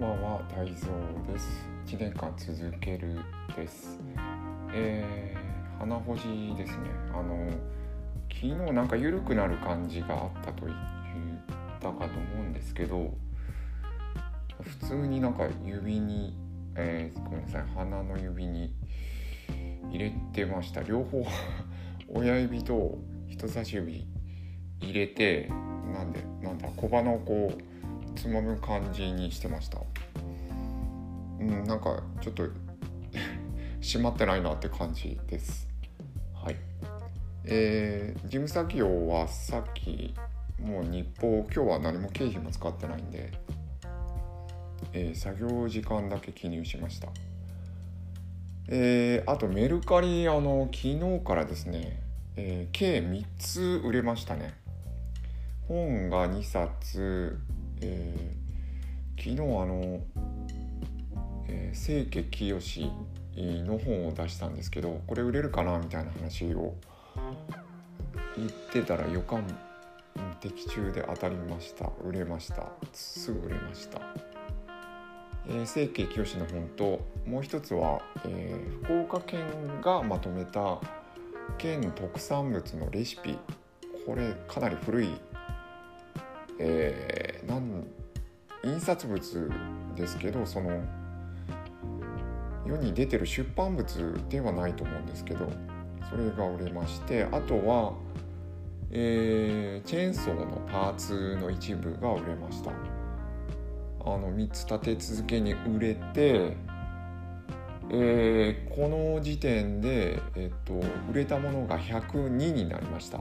像です。1年間続けるです。えー、花干しですね。あの昨日なんか緩くなる感じがあったと言ったかと思うんですけど普通になんか指に、えー、ごめんなさい鼻の指に入れてました。両方 親指と人差し指入れてなんでなんだ小鼻をこうつまむ感じにしてました。うんなんかちょっと 閉まってないなって感じです。はい。えー、事務作業はさっきもう日報今日は何も経費も使ってないんで、えー、作業時間だけ記入しました。えー、あとメルカリあの昨日からですね、えー、計3つ売れましたね。本が2冊、えー、昨日あの、えー、清家清の本を出したんですけどこれ売れるかなみたいな話を言ってたら予感的中で当たりました。売れました。すぐ売れました。えー、清家清の本ともう一つは、えー、福岡県がまとめた県特産物のレシピ。これかなり古い、えー、なん印刷物ですけどその世に出てる出版物ではないと思うんですけどそれが売れましてあとは、えー、チェーンソーのパーツの一部が売れました。あの3つ立て続けに売れて、えー、この時点で、えっと、売れたものが102になりました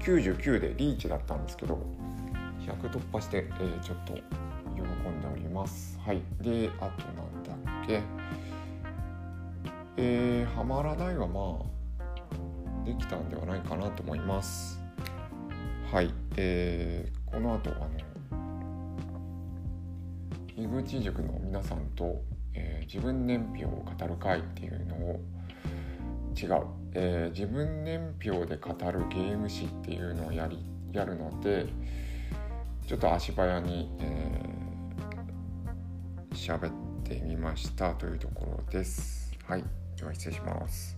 99でリーチだったんですけど100突破して、えー、ちょっと喜んでおります。はい。であとなんだっけ。えー、はまらないはまあできたんではないかなと思います。はい。えー、この後あの井口塾の皆さんと、えー、自分年表を語る会っていうのを違う、えー、自分年表で語るゲーム誌っていうのをやりやるのでちょっと足早に喋、えー、ってみましたというところです。はい、では失礼します。